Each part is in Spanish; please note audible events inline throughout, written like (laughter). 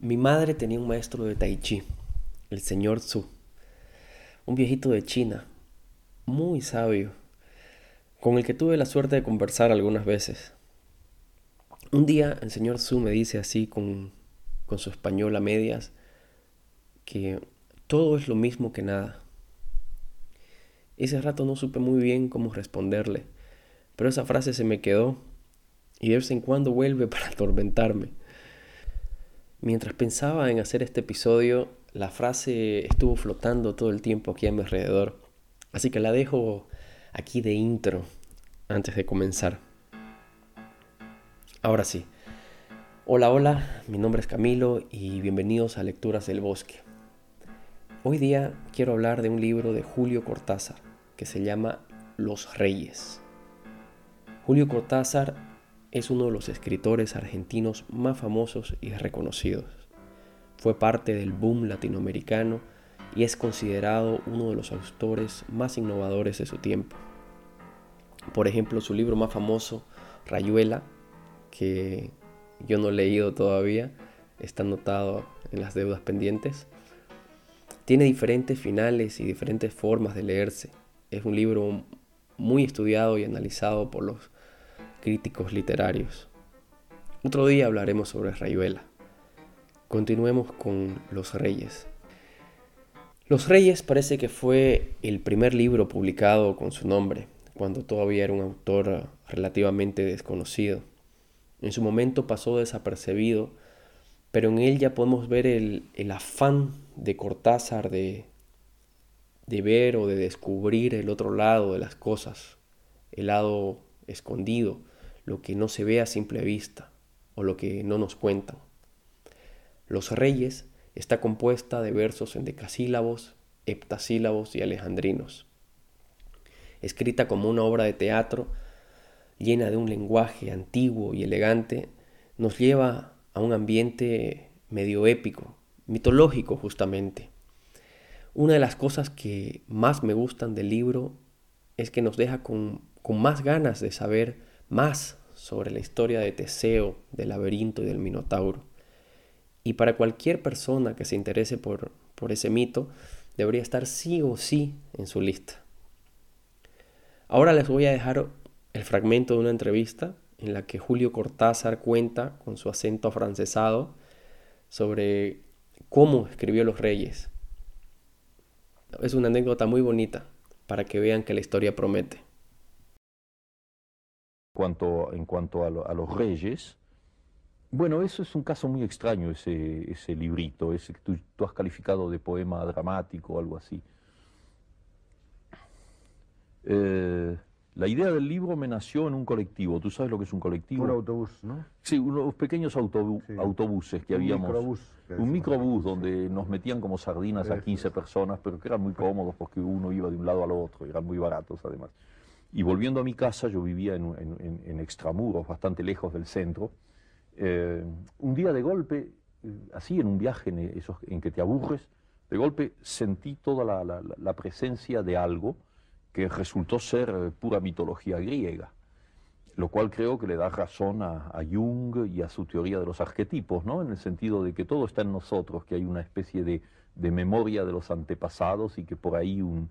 Mi madre tenía un maestro de tai chi, el señor Su, un viejito de China, muy sabio, con el que tuve la suerte de conversar algunas veces. Un día el señor Su me dice así con, con su español a medias que todo es lo mismo que nada. Ese rato no supe muy bien cómo responderle, pero esa frase se me quedó y de vez en cuando vuelve (laughs) para atormentarme. Mientras pensaba en hacer este episodio, la frase estuvo flotando todo el tiempo aquí a mi alrededor, así que la dejo aquí de intro antes de comenzar. Ahora sí. Hola, hola, mi nombre es Camilo y bienvenidos a Lecturas del Bosque. Hoy día quiero hablar de un libro de Julio Cortázar que se llama Los Reyes. Julio Cortázar es uno de los escritores argentinos más famosos y reconocidos. Fue parte del boom latinoamericano y es considerado uno de los autores más innovadores de su tiempo. Por ejemplo, su libro más famoso, Rayuela, que yo no he leído todavía, está anotado en las deudas pendientes, tiene diferentes finales y diferentes formas de leerse. Es un libro muy estudiado y analizado por los críticos literarios. Otro día hablaremos sobre Rayuela. Continuemos con Los Reyes. Los Reyes parece que fue el primer libro publicado con su nombre, cuando todavía era un autor relativamente desconocido. En su momento pasó desapercibido, pero en él ya podemos ver el, afán de Cortázar de, de ver o de descubrir el otro lado de las cosas, el lado escondido, lo que no se ve a simple vista o lo que no nos cuentan. Los Reyes está compuesta de versos en decasílabos, heptasílabos y alejandrinos. Escrita como una obra de teatro, llena de un lenguaje antiguo y elegante, nos lleva a un ambiente medio épico, mitológico justamente. Una de las cosas que más me gustan del libro es que nos deja con, con más ganas de saber más sobre la historia de Teseo, del laberinto y del Minotauro. Y para cualquier persona que se interese por, por ese mito, debería estar sí o sí en su lista. Ahora les voy a dejar el fragmento de una entrevista en la que Julio Cortázar cuenta con su acento afrancesado sobre cómo escribió Los Reyes. Es una anécdota muy bonita para que vean que la historia promete cuanto, en cuanto a, los reyes, bueno, eso es un caso muy extraño, ese, ese librito, ese que tú, has calificado de poema dramático o algo así. Eh, la idea del libro me nació en un colectivo. ¿Tú sabes lo que es un colectivo? Un autobús, ¿no? Sí, unos pequeños autobuses que habíamos. Microbús, un microbús donde nos metían como sardinas a 15 personas, pero que eran muy cómodos porque uno iba de un lado al otro, eran muy baratos además. Y volviendo a mi casa, yo vivía en, extramuros, bastante lejos del centro. Eh, un día de golpe, eh, así en un viaje en, esos, en que te aburres, de golpe sentí toda la, presencia de algo que resultó ser eh, pura mitología griega, lo cual creo que le da razón a, Jung y a su teoría de los arquetipos, ¿no? en el sentido de que todo está en nosotros, que hay una especie de, de memoria de los antepasados y que por ahí un,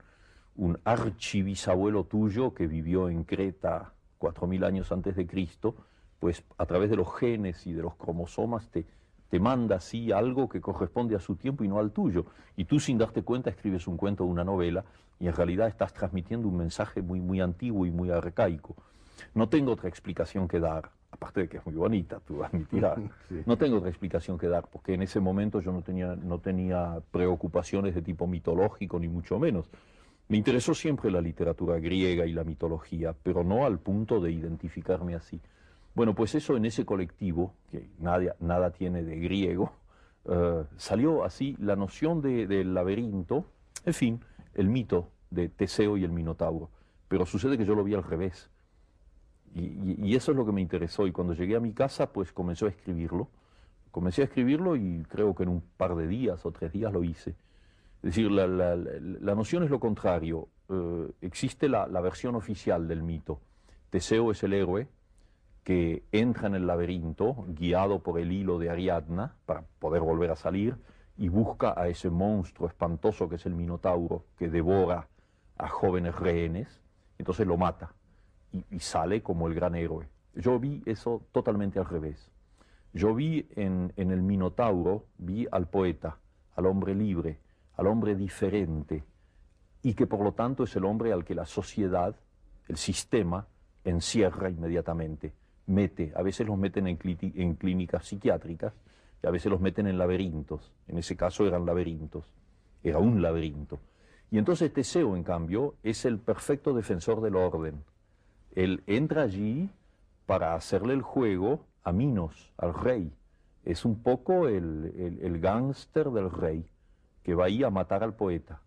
un archibisabuelo tuyo que vivió en Creta cuatro mil años antes de Cristo, pues a través de los genes y de los cromosomas te, te manda así algo que corresponde a su tiempo y no al tuyo. Y tú sin darte cuenta escribes un cuento o una novela y en realidad estás transmitiendo un mensaje muy, muy antiguo y muy arcaico. No tengo otra explicación que dar, aparte de que es muy bonita, tú admitirás. (laughs) No tengo otra explicación que dar, porque en ese momento yo no tenía, no tenía preocupaciones de tipo mitológico, ni mucho menos. Me interesó siempre la literatura griega y la mitología, pero no al punto de identificarme así. Bueno, pues eso en ese colectivo, que nada, nada tiene de griego, (laughs) eh, salió así la noción del laberinto, en fin, el mito de Teseo y el Minotauro. Pero sucede que yo lo vi al revés. Y, eso es lo que me interesó. Y cuando llegué a mi casa, pues comencé a escribirlo. Comencé a escribirlo y creo que en un par de días o tres días lo hice. Es decir, la, noción es lo contrario. Eh, existe la, versión oficial del mito. Teseo es el héroe que entra en el laberinto guiado por el hilo de Ariadna para poder volver a salir y busca a ese monstruo espantoso que es el Minotauro, que devora a jóvenes rehenes, entonces lo mata y, sale como el gran héroe. Yo vi eso totalmente al revés. Yo vi en el Minotauro, vi al poeta, al hombre libre, al hombre diferente, y que por lo tanto es el hombre al que la sociedad, el sistema, encierra inmediatamente, mete, a veces los meten en, clínicas psiquiátricas, y a veces los meten en laberintos. En ese caso eran laberintos, era un laberinto. Y entonces Teseo, en cambio, es el perfecto defensor del orden. Él entra allí para hacerle el juego a Minos, al rey. Es un poco el, el, gángster del rey, que va ahí a matar al poeta.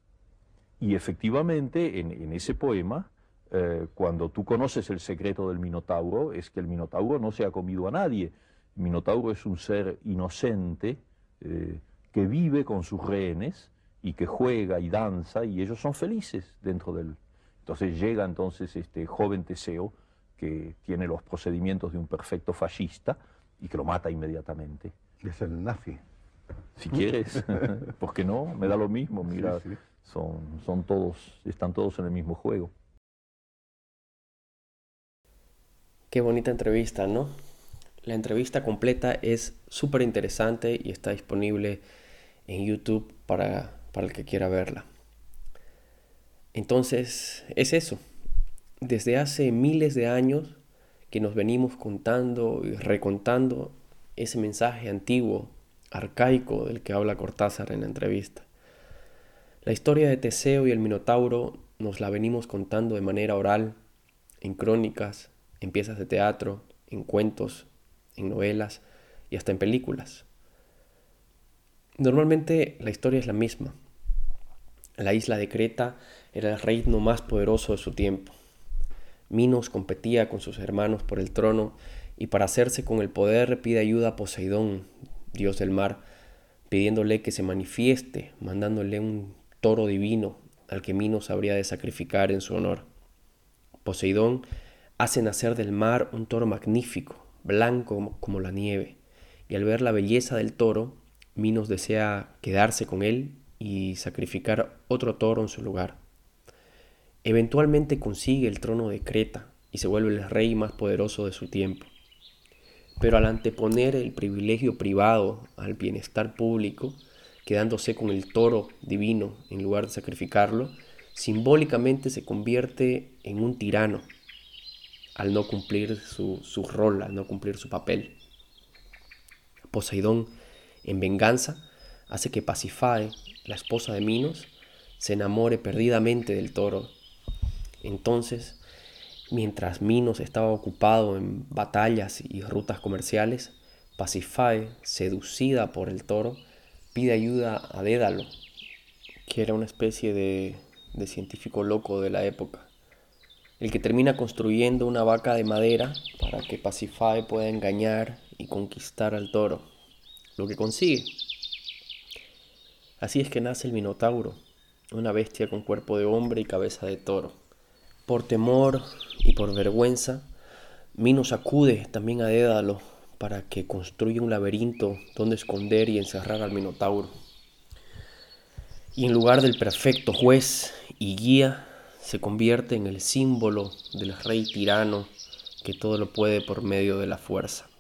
Y efectivamente, en, ese poema, eh, cuando tú conoces el secreto del Minotauro, es que el Minotauro no se ha comido a nadie, Minotauro es un ser inocente eh, que vive con sus rehenes y que juega y danza y ellos son felices dentro de él. Entonces llega entonces este joven Teseo que tiene los procedimientos de un perfecto fascista y que lo mata inmediatamente. Es el nazi. Si quieres, (laughs) ¿por qué no? Me da lo mismo, mira, Son, son todos, están todos en el mismo juego. Qué bonita entrevista, ¿no? La entrevista completa es súper interesante y está disponible en YouTube para, para el que quiera verla. Entonces, es eso. Desde hace miles de años que nos venimos contando y recontando ese mensaje antiguo, arcaico del que habla Cortázar en la entrevista. La historia de Teseo y el Minotauro nos la venimos contando de manera oral, en crónicas, en piezas de teatro, en cuentos, en novelas y hasta en películas. Normalmente la historia es la misma. La isla de Creta era el reino más poderoso de su tiempo. Minos competía con sus hermanos por el trono y para hacerse con el poder pide ayuda a Poseidón, dios del mar, pidiéndole que se manifieste, mandándole un toro divino al que Minos habría de sacrificar en su honor. Poseidón hace nacer del mar un toro magnífico, blanco como la nieve, y al ver la belleza del toro, Minos desea quedarse con él y sacrificar otro toro en su lugar. Eventualmente consigue el trono de Creta y se vuelve el rey más poderoso de su tiempo. Pero al anteponer el privilegio privado al bienestar público, quedándose con el toro divino en lugar de sacrificarlo, simbólicamente se convierte en un tirano al no cumplir su, su rol, al no cumplir su papel. Poseidón, en venganza, hace que Pasifae, la esposa de Minos, se enamore perdidamente del toro. Entonces, mientras Minos estaba ocupado en batallas y rutas comerciales, Pasifae, seducida por el toro, pide ayuda a Dédalo, que era una especie de, científico loco de la época el que termina construyendo una vaca de madera para que Pacify pueda engañar y conquistar al toro, lo que consigue. Así es que nace el Minotauro, una bestia con cuerpo de hombre y cabeza de toro. Por temor y por vergüenza, Minos acude también a Dédalo para que construya un laberinto donde esconder y encerrar al Minotauro. Y en lugar del perfecto juez y guía, se convierte en el símbolo del rey tirano que todo lo puede por medio de la fuerza.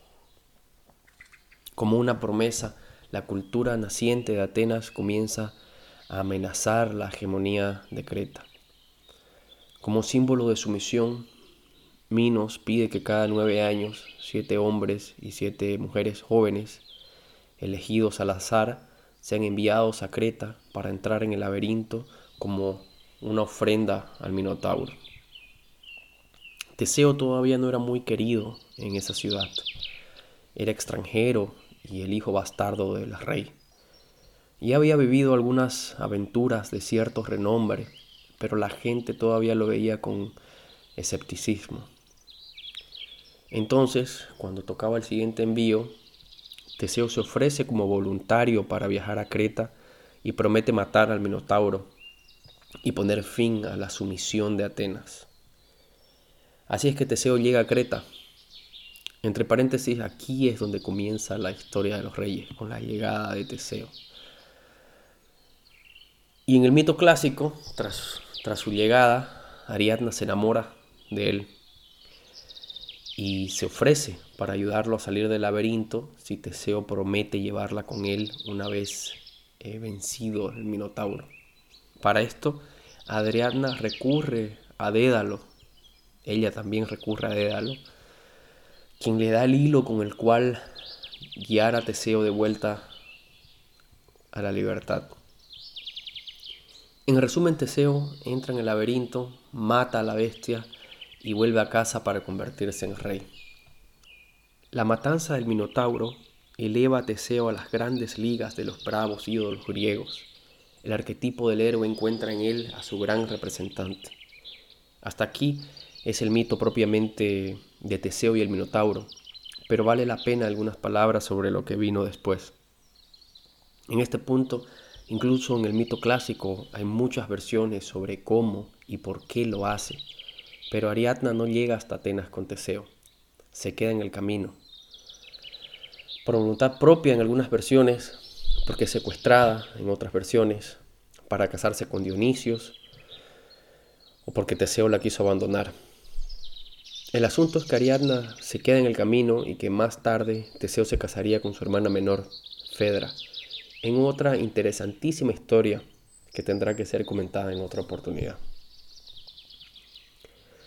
Como una promesa, la cultura naciente de Atenas comienza a amenazar la hegemonía de Creta. Como símbolo de sumisión, Minos pide que cada nueve años siete hombres y siete mujeres jóvenes, elegidos al azar, sean enviados a Creta para entrar en el laberinto como una ofrenda al Minotauro. Teseo todavía no era muy querido en esa ciudad. Era extranjero y el hijo bastardo del rey. Y había vivido algunas aventuras de cierto renombre, pero la gente todavía lo veía con escepticismo. Entonces, cuando tocaba el siguiente envío, Teseo se ofrece como voluntario para viajar a Creta y promete matar al Minotauro y poner fin a la sumisión de Atenas. Así es que Teseo llega a Creta. Entre paréntesis, aquí es donde comienza la historia de los reyes, con la llegada de Teseo. Y en el mito clásico, tras, tras su llegada, Ariadna se enamora de él y se ofrece para ayudarlo a salir del laberinto si Teseo promete llevarla con él una vez eh, vencido el Minotauro. Para esto, Ariadna recurre a Dédalo, ella también recurre a Dédalo, quien le da el hilo con el cual guiar a Teseo de vuelta a la libertad. En resumen, Teseo entra en el laberinto, mata a la bestia y vuelve a casa para convertirse en rey. La matanza del Minotauro eleva a Teseo a las grandes ligas de los bravos ídolos griegos. El arquetipo del héroe encuentra en él a su gran representante. Hasta aquí es el mito propiamente de Teseo y el Minotauro, pero vale la pena algunas palabras sobre lo que vino después. En este punto, incluso en el mito clásico hay muchas versiones sobre cómo y por qué lo hace, pero Ariadna no llega hasta Atenas con Teseo, se queda en el camino. Por voluntad propia en algunas versiones, porque es secuestrada en otras versiones, para casarse con Dionisios, o porque Teseo la quiso abandonar. El asunto es que Ariadna se queda en el camino y que más tarde Teseo se casaría con su hermana menor, Fedra, en otra interesantísima historia que tendrá que ser comentada en otra oportunidad.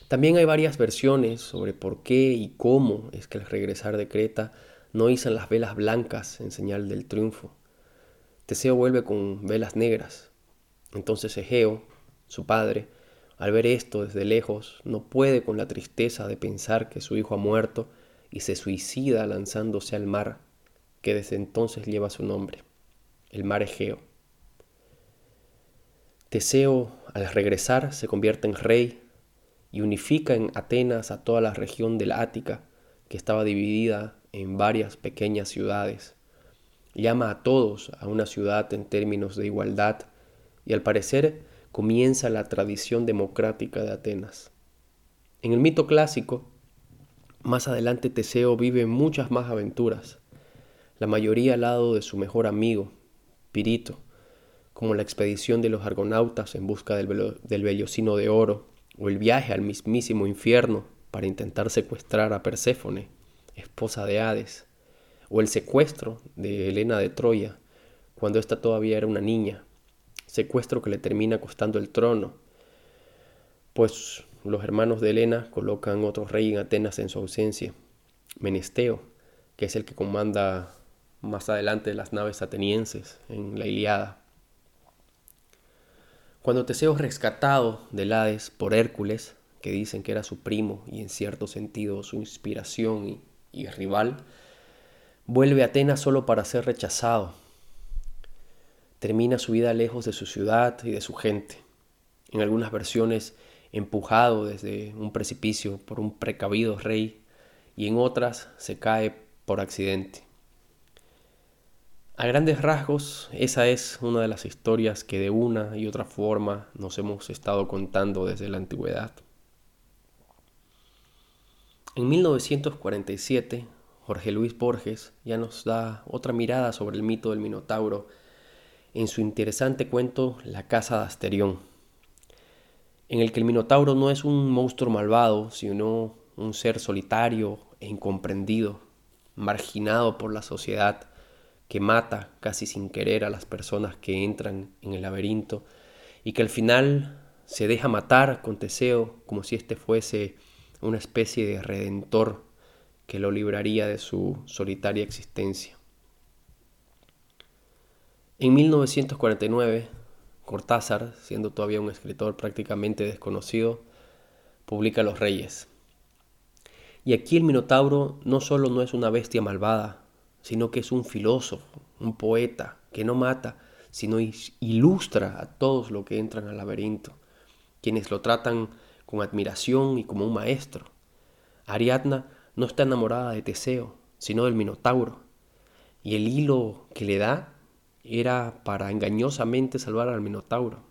También hay varias versiones sobre por qué y cómo es que al regresar de Creta no izan las velas blancas en señal del triunfo. Teseo vuelve con velas negras. Entonces Egeo, su padre, al ver esto desde lejos, no puede con la tristeza de pensar que su hijo ha muerto y se suicida lanzándose al mar, que desde entonces lleva su nombre, el mar Egeo. Teseo, al regresar, se convierte en rey y unifica en Atenas a toda la región de la Ática, que estaba dividida en varias pequeñas ciudades. Llama a todos a una ciudad en términos de igualdad y al parecer comienza la tradición democrática de Atenas. En el mito clásico, más adelante Teseo vive muchas más aventuras, la mayoría al lado de su mejor amigo, Como la expedición de los argonautas en busca del, del vellocino de oro, o el viaje al mismísimo infierno para intentar secuestrar a Perséfone, esposa de Hades, o el secuestro de Helena de Troya, cuando ésta todavía era una niña, secuestro que le termina costando el trono, pues los hermanos de Helena colocan otro rey en Atenas en su ausencia, Menesteo, que es el que comanda más adelante las naves atenienses en la Iliada. Cuando Teseo es rescatado del Hades por Hércules, que dicen que era su primo y en cierto sentido su inspiración y, y rival, vuelve a Atenas solo para ser rechazado termina su vida lejos de su ciudad y de su gente. En algunas versiones empujado desde un precipicio por un precavido rey y en otras se cae por accidente. A grandes rasgos, esa es una de las historias que de una y otra forma nos hemos estado contando desde la antigüedad. En 1947, Jorge Luis Borges ya nos da otra mirada sobre el mito del Minotauro en su interesante cuento La casa de Asterión, en el que el Minotauro no es un monstruo malvado, sino un ser solitario e incomprendido, marginado por la sociedad, que mata casi sin querer a las personas que entran en el laberinto y que al final se deja matar con Teseo como si éste fuese una especie de redentor que lo libraría de su solitaria existencia. En 1949, Cortázar, siendo todavía un escritor prácticamente desconocido, publica Los Reyes. Y aquí el Minotauro no solo no es una bestia malvada, sino que es un filósofo, un poeta, que no mata, sino ilustra a todos los que entran al laberinto, quienes lo tratan con admiración y como un maestro. Ariadna no está enamorada de Teseo, sino del Minotauro, y el hilo que le da era para engañosamente salvar al Minotauro.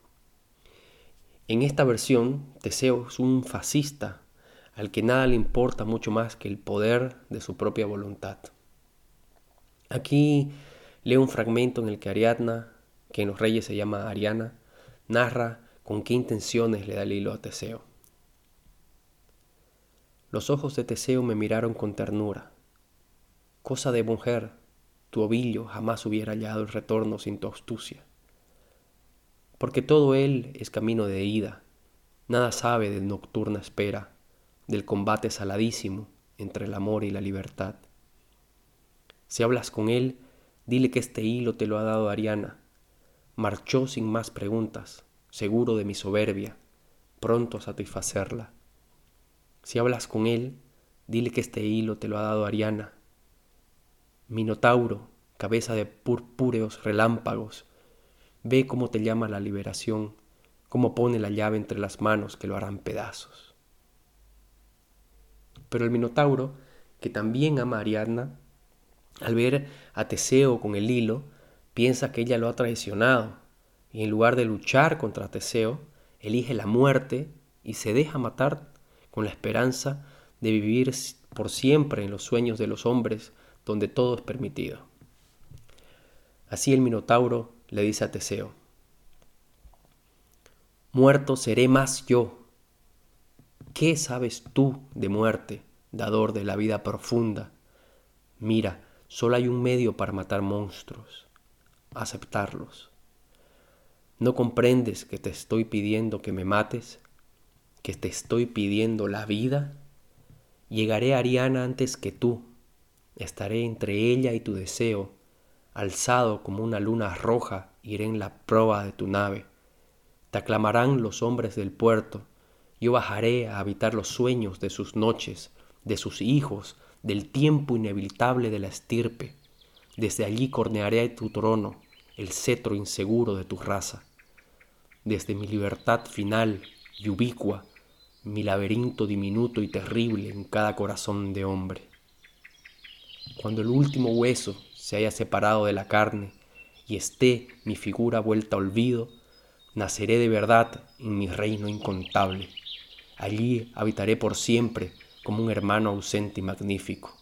En esta versión, Teseo es un fascista, al que nada le importa mucho más que el poder de su propia voluntad. Aquí leo un fragmento en el que Ariadna, que en los reyes se llama Ariana, narra con qué intenciones le da el hilo a Teseo. Los ojos de Teseo me miraron con ternura. Cosa de mujer, tu ovillo jamás hubiera hallado el retorno sin tu astucia. Porque todo él es camino de ida, nada sabe de nocturna espera, del combate saladísimo entre el amor y la libertad. Si hablas con él, dile que este hilo te lo ha dado Ariana. Marchó sin más preguntas, seguro de mi soberbia, pronto a satisfacerla. Si hablas con él, dile que este hilo te lo ha dado Ariana. Minotauro, cabeza de purpúreos relámpagos, ve cómo te llama la liberación, cómo pone la llave entre las manos que lo harán pedazos. Pero el Minotauro, que también ama a Ariadna, al ver a Teseo con el hilo, piensa que ella lo ha traicionado y en lugar de luchar contra Teseo, elige la muerte y se deja matar con la esperanza de vivir por siempre en los sueños de los hombres donde todo es permitido. Así el Minotauro le dice a Teseo, Muerto seré más yo. ¿Qué sabes tú de muerte, dador de la vida profunda? Mira, Solo hay un medio para matar monstruos, aceptarlos. ¿No comprendes que te estoy pidiendo que me mates? ¿Que te estoy pidiendo la vida? Llegaré a Ariana antes que tú. Estaré entre ella y tu deseo. Alzado como una luna roja, iré en la proa de tu nave. Te aclamarán los hombres del puerto. Yo bajaré a habitar los sueños de sus noches, de sus hijos, del tiempo inevitable de la estirpe. Desde allí cornearé tu trono, el cetro inseguro de tu raza. Desde mi libertad final y ubicua, mi laberinto diminuto y terrible en cada corazón de hombre. Cuando el último hueso se haya separado de la carne y esté mi figura vuelta a olvido, naceré de verdad en mi reino incontable. Allí habitaré por siempre como un hermano ausente y magnífico.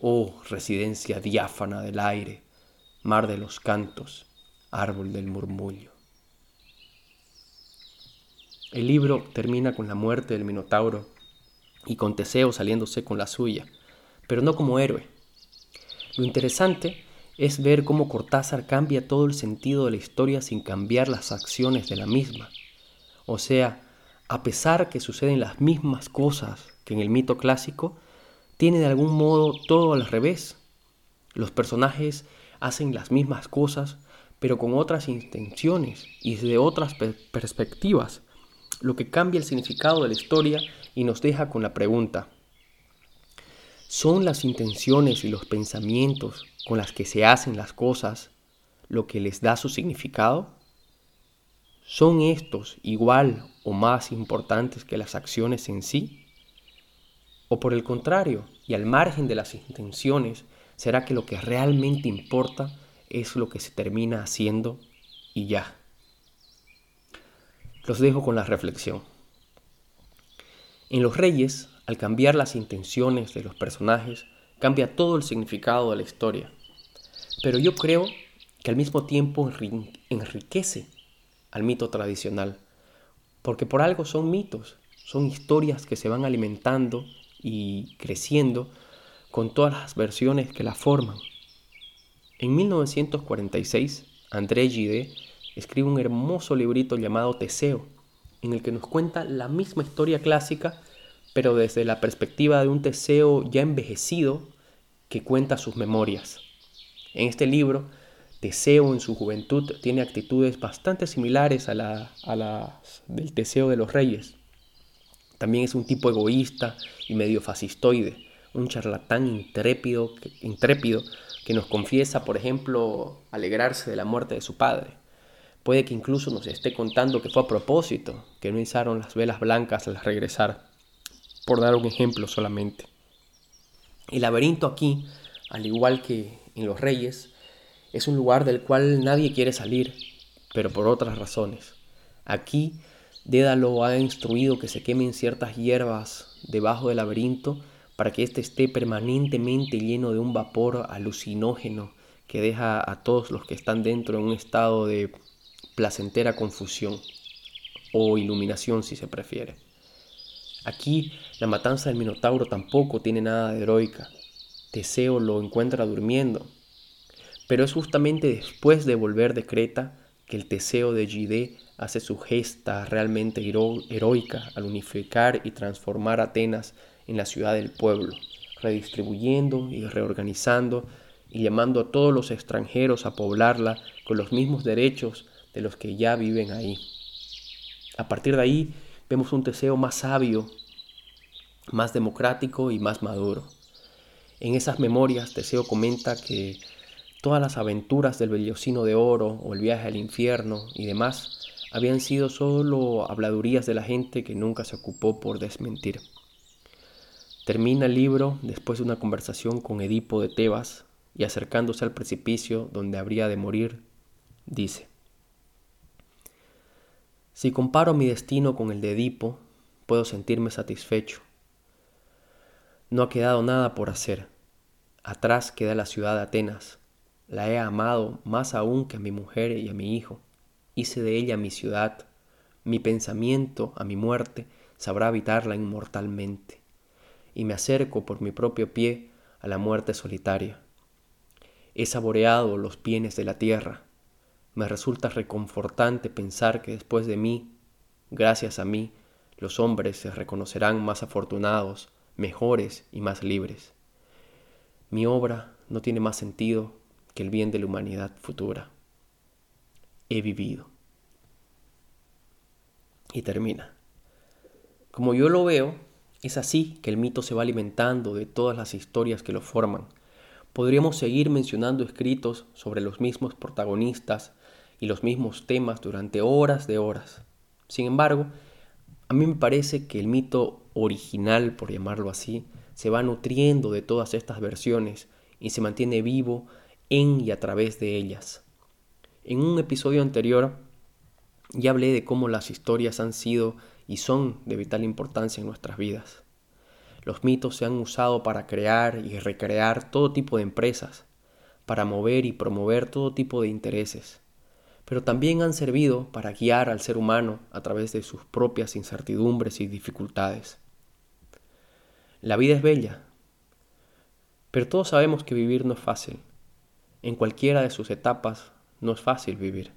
Oh residencia diáfana del aire, mar de los cantos, árbol del murmullo. El libro termina con la muerte del Minotauro y con Teseo saliéndose con la suya, pero no como héroe. Lo interesante es ver cómo Cortázar cambia todo el sentido de la historia sin cambiar las acciones de la misma. O sea, a pesar que suceden las mismas cosas en el mito clásico, tiene de algún modo todo al revés. Los personajes hacen las mismas cosas, pero con otras intenciones y desde otras perspectivas, lo que cambia el significado de la historia y nos deja con la pregunta, ¿son las intenciones y los pensamientos con las que se hacen las cosas lo que les da su significado? ¿Son estos igual o más importantes que las acciones en sí? ¿O por el contrario, y al margen de las intenciones, será que lo que realmente importa es lo que se termina haciendo y ya? Los dejo con la reflexión. En los reyes, al cambiar las intenciones de los personajes, cambia todo el significado de la historia. Pero yo creo que al mismo tiempo enriquece al mito tradicional, porque por algo son mitos, son historias que se van alimentando y creciendo con todas las versiones que la forman. En 1946, André Gide escribe un hermoso librito llamado Teseo, en el que nos cuenta la misma historia clásica, pero desde la perspectiva de un Teseo ya envejecido que cuenta sus memorias. En este libro Teseo en su juventud tiene actitudes bastante similares a, las del Teseo de los reyes. También es un tipo egoísta y medio fascistoide, un charlatán intrépido, intrépido que nos confiesa, por ejemplo, alegrarse de la muerte de su padre. Puede que incluso nos esté contando que fue a propósito, que no izaron las velas blancas al regresar, por dar un ejemplo solamente. El laberinto aquí, al igual que en Los Reyes, es un lugar del cual nadie quiere salir, pero por otras razones. Aquí Dédalo ha instruido que se quemen ciertas hierbas debajo del laberinto para que éste esté permanentemente lleno de un vapor alucinógeno que deja a todos los que están dentro en un estado de placentera confusión o iluminación si se prefiere. Aquí la matanza del Minotauro tampoco tiene nada de heroica. Teseo lo encuentra durmiendo. Pero es justamente después de volver de Creta que el Teseo de Gide hace su gesta realmente heroica al unificar y transformar Atenas en la ciudad del pueblo, redistribuyendo y reorganizando y llamando a todos los extranjeros a poblarla con los mismos derechos de los que ya viven ahí. A partir de ahí vemos un Teseo más sabio, más democrático y más maduro. En esas memorias Teseo comenta que todas las aventuras del Bellocino de Oro o el viaje al infierno y demás habían sido solo habladurías de la gente que nunca se ocupó por desmentir. Termina el libro después de una conversación con Edipo de Tebas y acercándose al precipicio donde habría de morir, dice, Si comparo mi destino con el de Edipo, puedo sentirme satisfecho. No ha quedado nada por hacer. Atrás queda la ciudad de Atenas. La he amado más aún que a mi mujer y a mi hijo. Hice de ella mi ciudad. Mi pensamiento, a mi muerte, sabrá habitarla inmortalmente. Y me acerco por mi propio pie a la muerte solitaria. He saboreado los bienes de la tierra. Me resulta reconfortante pensar que después de mí, gracias a mí, los hombres se reconocerán más afortunados, mejores y más libres. Mi obra no tiene más sentido que el bien de la humanidad futura. He vivido. Y termina. Como yo lo veo, es así que el mito se va alimentando de todas las historias que lo forman Podríamos seguir mencionando escritos sobre los mismos protagonistas y los mismos temas durante horas de horas. Sin embargo, a mí me parece que el mito original, por llamarlo así, se va nutriendo de todas estas versiones y se mantiene vivo en y a través de ellas. En un episodio anterior ya hablé de cómo las historias han sido y son de vital importancia en nuestras vidas. Los mitos se han usado para crear y recrear todo tipo de empresas, para mover y promover todo tipo de intereses, pero también han servido para guiar al ser humano a través de sus propias incertidumbres y dificultades. La vida es bella, pero todos sabemos que vivir no es fácil. En cualquiera de sus etapas no es fácil vivir.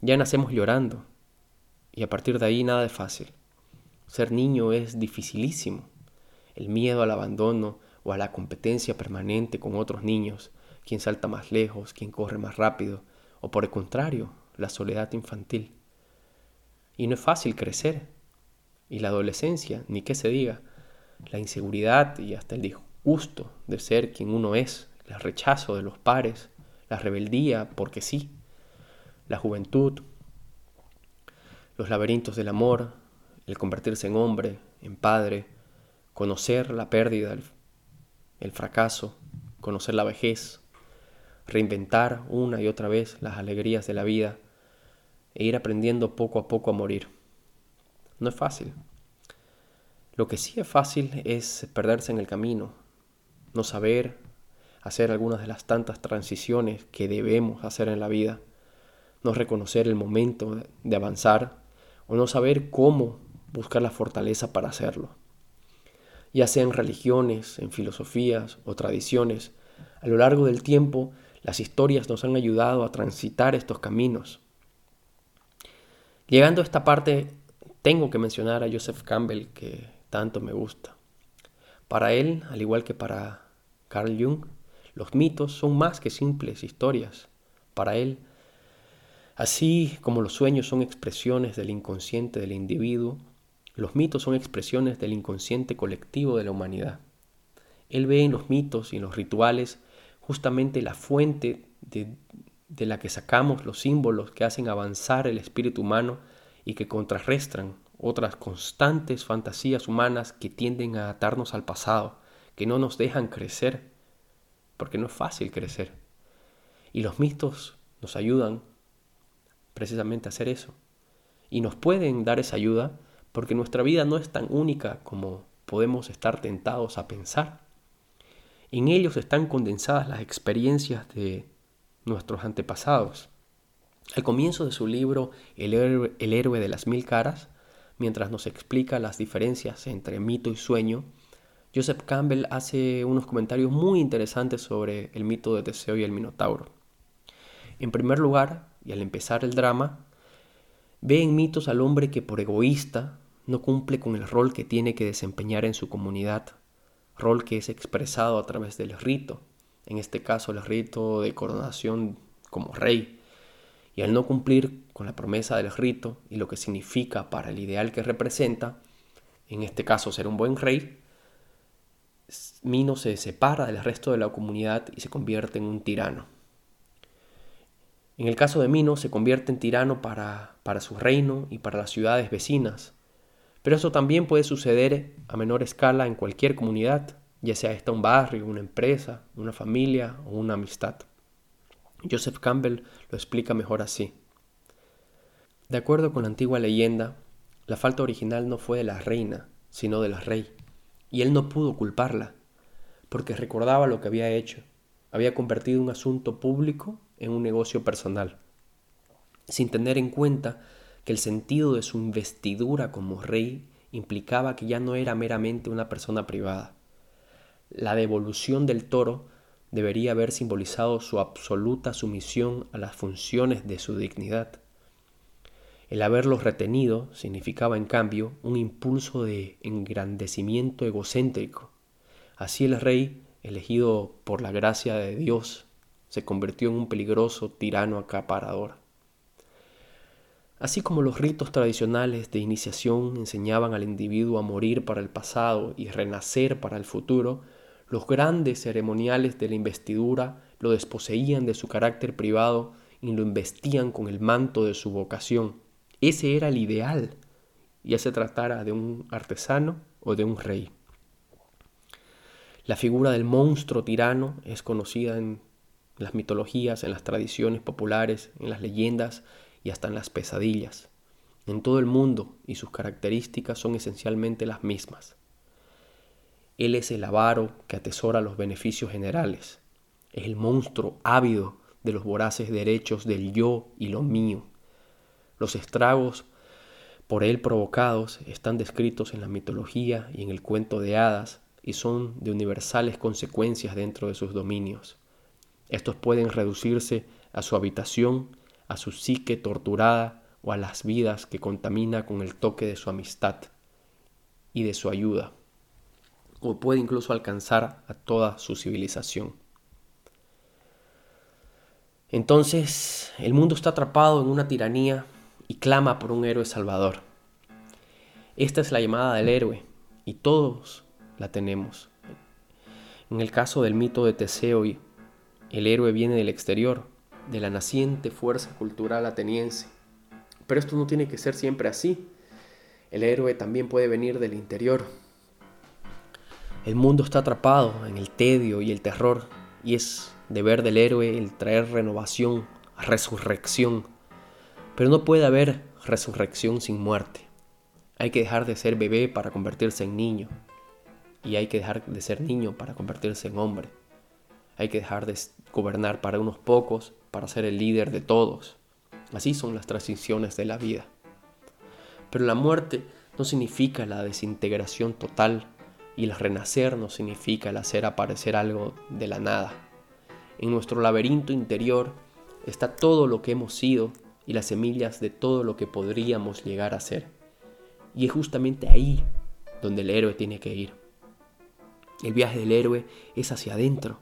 Ya nacemos llorando y a partir de ahí nada es fácil. Ser niño es dificilísimo el miedo al abandono o a la competencia permanente con otros niños, quien salta más lejos, quien corre más rápido, o por el contrario, la soledad infantil. Y no es fácil crecer. Y la adolescencia, ni qué se diga, la inseguridad y hasta el disgusto de ser quien uno es, el rechazo de los pares, la rebeldía porque sí, la juventud, los laberintos del amor, el convertirse en hombre, en padre, conocer la pérdida, el, fracaso, conocer la vejez, reinventar una y otra vez las alegrías de la vida e ir aprendiendo poco a poco a morir. No es fácil. Lo que sí es fácil es perderse en el camino, no saber hacer algunas de las tantas transiciones que debemos hacer en la vida, no reconocer el momento de avanzar o no saber cómo buscar la fortaleza para hacerlo ya sea en religiones, en filosofías o tradiciones. A lo largo del tiempo, las historias nos han ayudado a transitar estos caminos. Llegando a esta parte, tengo que mencionar a Joseph Campbell, que tanto me gusta. Para él, al igual que para Carl Jung, los mitos son más que simples historias. Para él, así como los sueños son expresiones del inconsciente del individuo, los mitos son expresiones del inconsciente colectivo de la humanidad. Él ve en los mitos y en los rituales justamente la fuente de, la que sacamos los símbolos que hacen avanzar el espíritu humano y que contrarrestan otras constantes fantasías humanas que tienden a atarnos al pasado, que no nos dejan crecer, porque no es fácil crecer. Y los mitos nos ayudan precisamente a hacer eso. Y nos pueden dar esa ayuda porque nuestra vida no es tan única como podemos estar tentados a pensar. En ellos están condensadas las experiencias de nuestros antepasados. Al comienzo de su libro El héroe, de las mil caras, mientras nos explica las diferencias entre mito y sueño, Joseph Campbell hace unos comentarios muy interesantes sobre el mito de Teseo y el Minotauro. En primer lugar, y al empezar el drama, ve en mitos al hombre que por egoísta no cumple con el rol que tiene que desempeñar en su comunidad, rol que es expresado a través del rito, en este caso el rito de coronación como rey, y al no cumplir con la promesa del rito y lo que significa para el ideal que representa, en este caso ser un buen rey, Mino se separa del resto de la comunidad y se convierte en un tirano. En el caso de Mino se convierte en tirano para, para su reino y para las ciudades vecinas, pero eso también puede suceder a menor escala en cualquier comunidad, ya sea esta un barrio, una empresa, una familia o una amistad. Joseph Campbell lo explica mejor así. De acuerdo con la antigua leyenda, la falta original no fue de la reina, sino del rey, y él no pudo culparla, porque recordaba lo que había hecho. Había convertido un asunto público en un negocio personal, sin tener en cuenta que el sentido de su investidura como rey implicaba que ya no era meramente una persona privada. La devolución del toro debería haber simbolizado su absoluta sumisión a las funciones de su dignidad. El haberlos retenido significaba, en cambio, un impulso de engrandecimiento egocéntrico. Así el rey, elegido por la gracia de Dios, se convirtió en un peligroso tirano acaparador. Así como los ritos tradicionales de iniciación enseñaban al individuo a morir para el pasado y renacer para el futuro, los grandes ceremoniales de la investidura lo desposeían de su carácter privado y lo investían con el manto de su vocación. Ese era el ideal, ya se tratara de un artesano o de un rey. La figura del monstruo tirano es conocida en las mitologías, en las tradiciones populares, en las leyendas y hasta en las pesadillas. En todo el mundo y sus características son esencialmente las mismas. Él es el avaro que atesora los beneficios generales. Es el monstruo ávido de los voraces derechos del yo y lo mío. Los estragos por él provocados están descritos en la mitología y en el cuento de hadas y son de universales consecuencias dentro de sus dominios. Estos pueden reducirse a su habitación, a su psique torturada o a las vidas que contamina con el toque de su amistad y de su ayuda o puede incluso alcanzar a toda su civilización. Entonces el mundo está atrapado en una tiranía y clama por un héroe salvador. Esta es la llamada del héroe y todos la tenemos. En el caso del mito de Teseo, el héroe viene del exterior, de la naciente fuerza cultural ateniense. Pero esto no tiene que ser siempre así. El héroe también puede venir del interior, el mundo está atrapado en el tedio y el terror y es deber del héroe el traer renovación, resurrección. Pero no puede haber resurrección sin muerte. Hay que dejar de ser bebé para convertirse en niño. Y hay que dejar de ser niño para convertirse en hombre. Hay que dejar de gobernar para unos pocos para ser el líder de todos. Así son las transiciones de la vida. Pero la muerte no significa la desintegración total y el renacer no significa el hacer aparecer algo de la nada. En nuestro laberinto interior está todo lo que hemos sido y las semillas de todo lo que podríamos llegar a ser. Y es justamente ahí donde el héroe tiene que ir. El viaje del héroe es hacia adentro,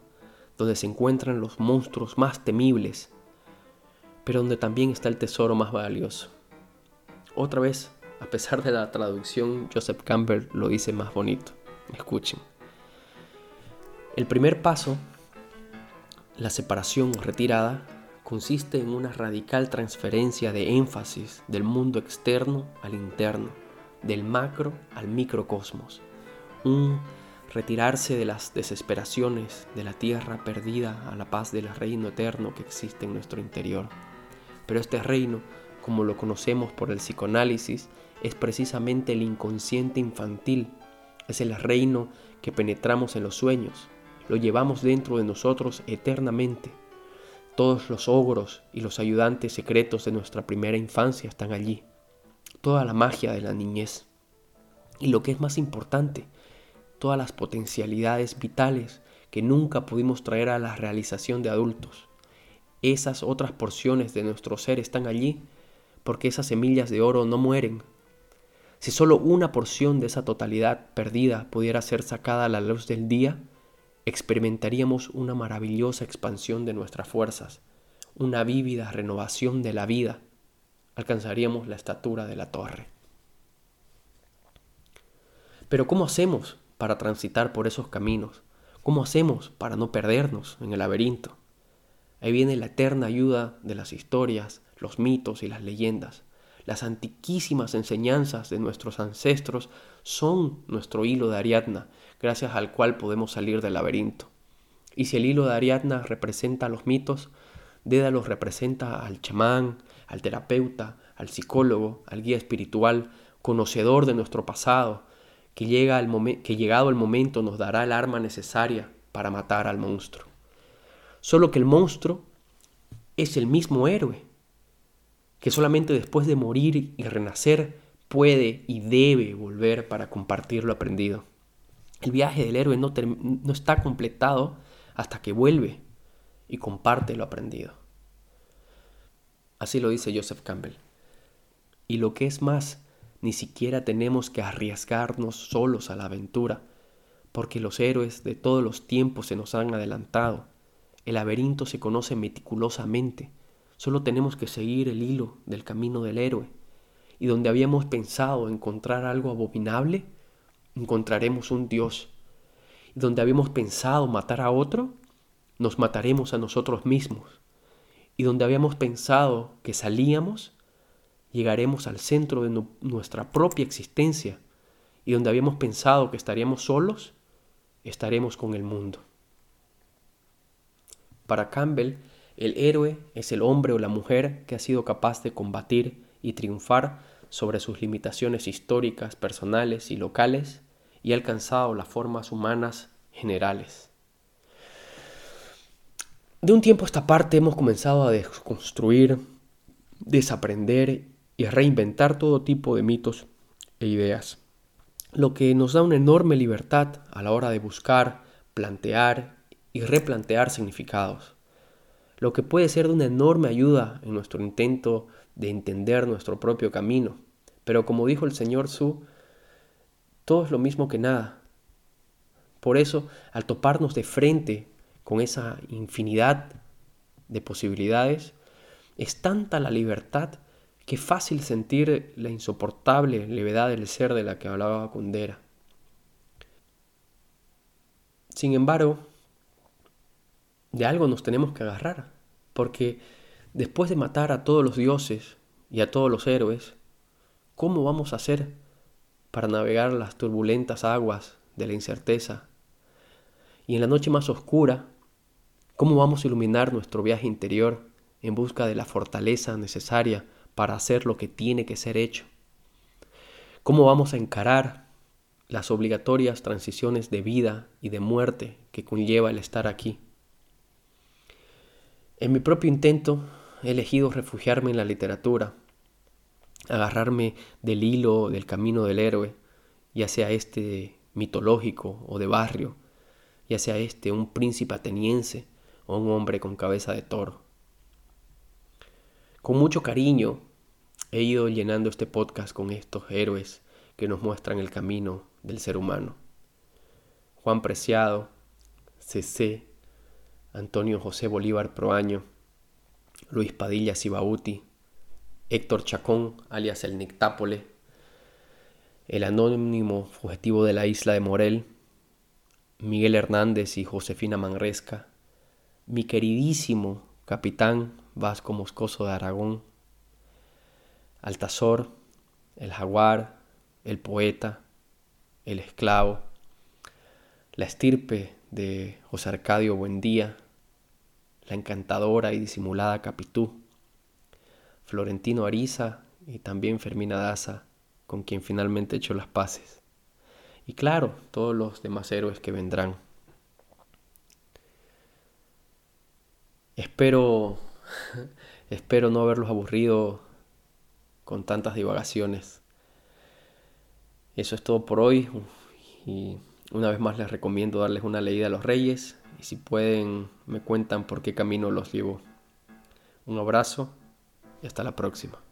donde se encuentran los monstruos más temibles, pero donde también está el tesoro más valioso. Otra vez, a pesar de la traducción, Joseph Campbell lo dice más bonito. Escuchen. El primer paso, la separación o retirada, consiste en una radical transferencia de énfasis del mundo externo al interno, del macro al microcosmos. Un retirarse de las desesperaciones de la tierra perdida a la paz del reino eterno que existe en nuestro interior. Pero este reino, como lo conocemos por el psicoanálisis, es precisamente el inconsciente infantil Es el reino que penetramos en los sueños, lo llevamos dentro de nosotros eternamente. Todos los ogros y los ayudantes secretos de nuestra primera infancia están allí. Toda la magia de la niñez. Y lo que es más importante, todas las potencialidades vitales que nunca pudimos traer a la realización de adultos. Esas otras porciones de nuestro ser están allí porque esas semillas de oro no mueren. Si solo una porción de esa totalidad perdida pudiera ser sacada a la luz del día, experimentaríamos una maravillosa expansión de nuestras fuerzas, una vívida renovación de la vida. Alcanzaríamos la estatura de la torre. Pero ¿cómo hacemos para transitar por esos caminos? ¿Cómo hacemos para no perdernos en el laberinto? Ahí viene la eterna ayuda de las historias, los mitos y las leyendas. Las antiquísimas enseñanzas de nuestros ancestros son nuestro hilo de Ariadna, gracias al cual podemos salir del laberinto. Y si el hilo de Ariadna representa los mitos, Dédalo representa al chamán, al terapeuta, al psicólogo, al guía espiritual, conocedor de nuestro pasado, que, llega el que llegado el momento nos dará el arma necesaria para matar al monstruo. Solo que el monstruo es el mismo héroe, que solamente después de morir y renacer puede y debe volver para compartir lo aprendido. El viaje del héroe no, está completado hasta que vuelve y comparte lo aprendido. Así lo dice Joseph Campbell. Y lo que es más, ni siquiera tenemos que arriesgarnos solos a la aventura, porque los héroes de todos los tiempos se nos han adelantado. El laberinto se conoce meticulosamente, solo tenemos que seguir el hilo del camino del héroe, y donde habíamos pensado encontrar algo abominable, encontraremos un Dios, y donde habíamos pensado matar a otro, nos mataremos a nosotros mismos, y donde habíamos pensado que salíamos, llegaremos al centro de nuestra propia existencia. Y donde habíamos pensado que estaríamos solos, estaremos con el mundo. Para Campbell, el héroe es el hombre o la mujer que ha sido capaz de combatir y triunfar sobre sus limitaciones históricas, personales y locales y alcanzado las formas humanas generales. De un tiempo a esta parte hemos comenzado a desconstruir, desaprender y reinventar todo tipo de mitos e ideas, lo que nos da una enorme libertad a la hora de buscar, plantear y replantear significados, lo que puede ser de una enorme ayuda en nuestro intento de entender nuestro propio camino. Pero como dijo el señor Su, todo es lo mismo que nada. Por eso, al toparnos de frente con esa infinidad de posibilidades, es tanta la libertad Qué fácil sentir la insoportable levedad del ser de la que hablaba Kundera. Sin embargo, de algo nos tenemos que agarrar, porque después de matar a todos los dioses y a todos los héroes, ¿cómo vamos a hacer para navegar las turbulentas aguas de la incerteza? Y en la noche más oscura, ¿cómo vamos a iluminar nuestro viaje interior en busca de la fortaleza necesaria para hacer lo que tiene que ser hecho? ¿Cómo vamos a encarar las obligatorias transiciones de vida y de muerte que conlleva el estar aquí? En mi propio intento he elegido refugiarme en la literatura, agarrarme del hilo del camino del héroe, ya sea este mitológico o de barrio, ya sea este un príncipe ateniense o un hombre con cabeza de toro. Con mucho cariño he ido llenando este podcast con estos héroes que nos muestran el camino del ser humano. Juan Preciado, CC, Antonio José Bolívar Proaño, Luis Padilla Sibauti, Héctor Chacón, alias el Nictápole, el anónimo fugitivo de la isla de Morel, Miguel Hernández y Josefina Manresca, mi queridísimo capitán Vasco Moscoso de Aragón, Altazor, el jaguar, el poeta, el esclavo, la estirpe de José Arcadio Buendía, la encantadora y disimulada Capitú, Florentino Ariza y también Fermina Daza, con quien finalmente echó las paces, y claro, todos los demás héroes que vendrán. Espero, (laughs) espero no haberlos aburrido con tantas divagaciones. Eso es todo por hoy y una vez más les recomiendo darles una leída a los reyes y si pueden me cuentan por qué camino los llevo. Un abrazo y hasta la próxima.